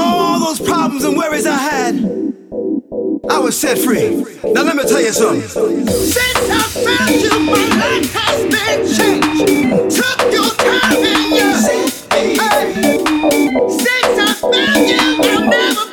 all those problems and worries I had, I was set free. Now let me tell you something. Since I found you, my life has been changed. Took your time and you set me Hey. Since I found you, I've never.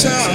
tchau.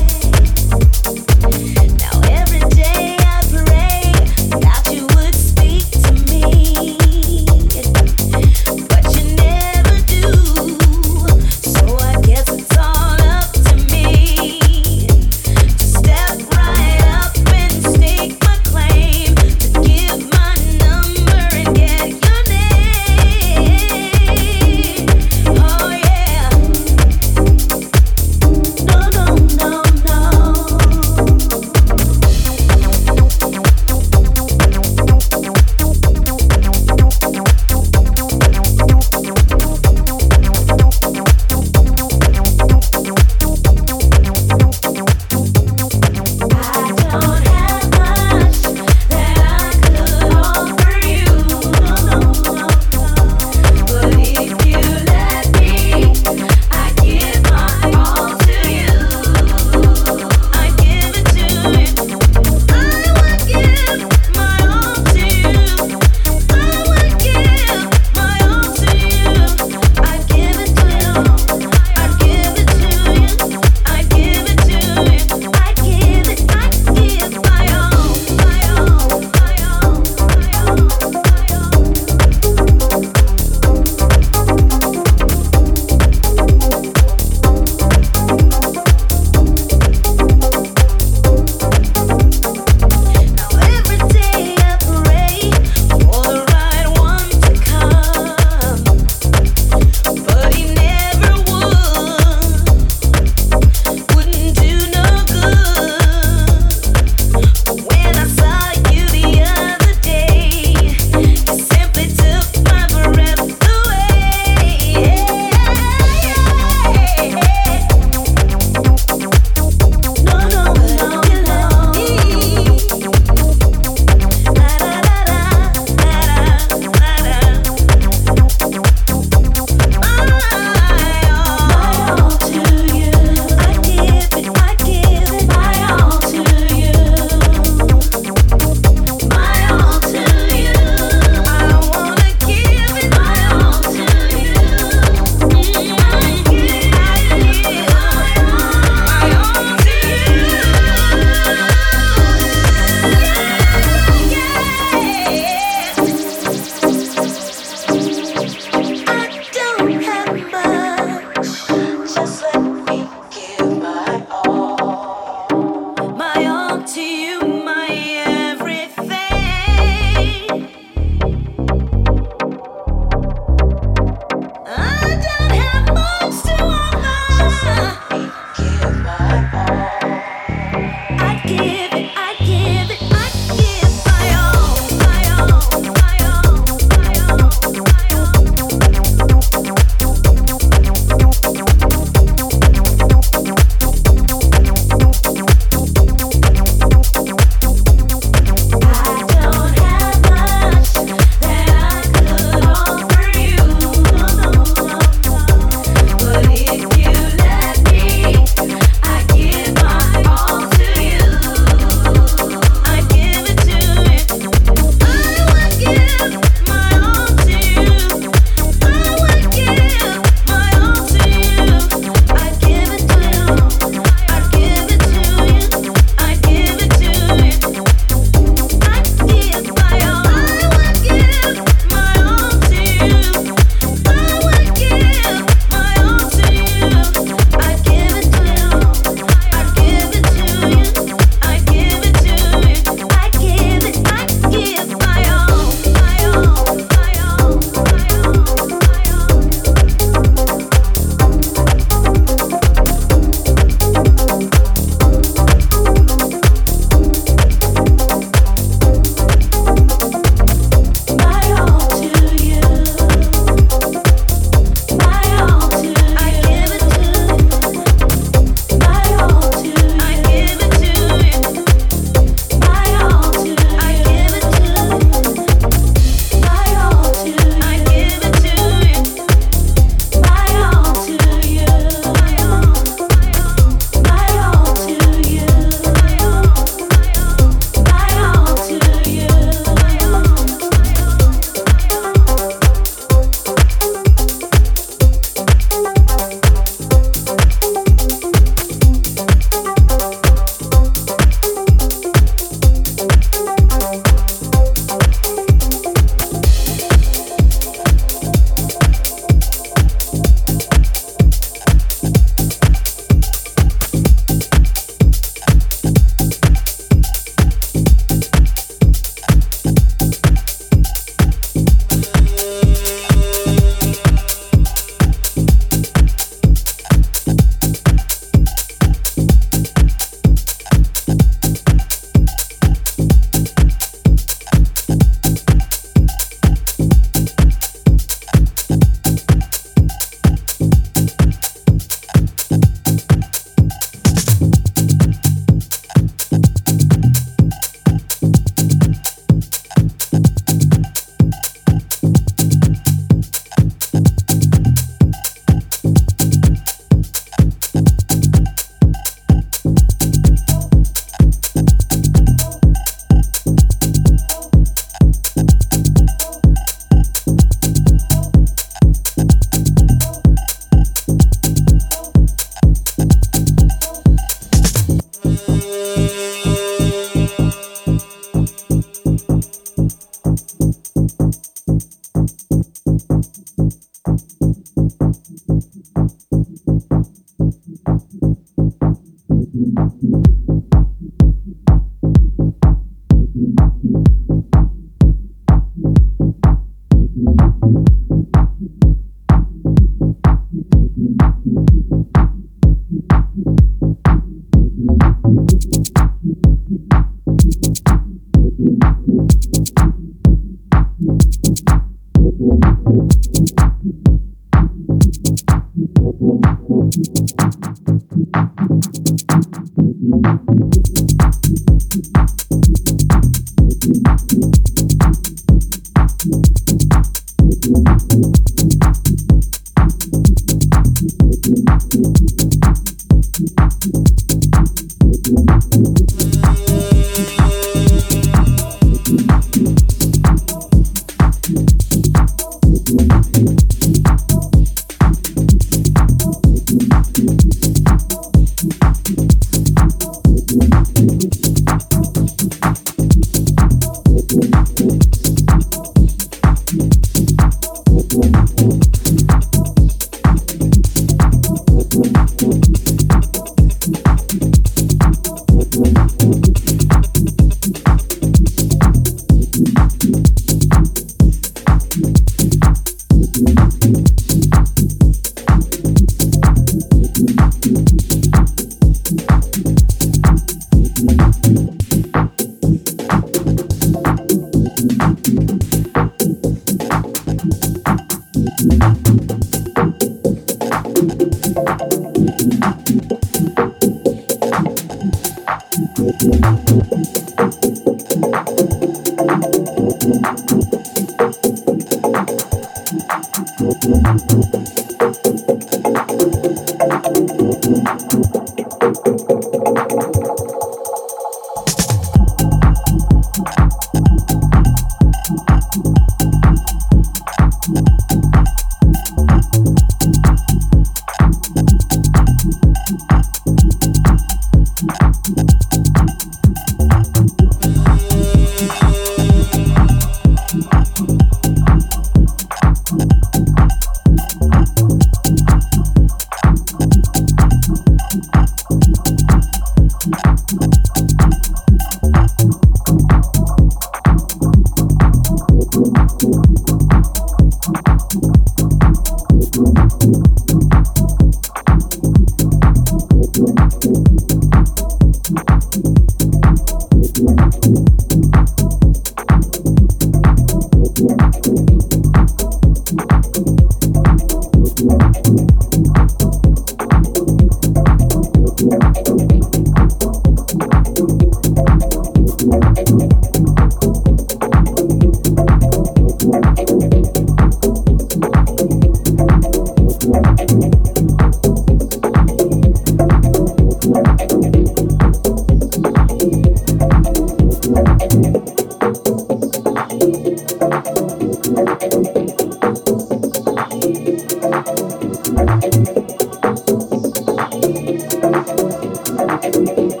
Música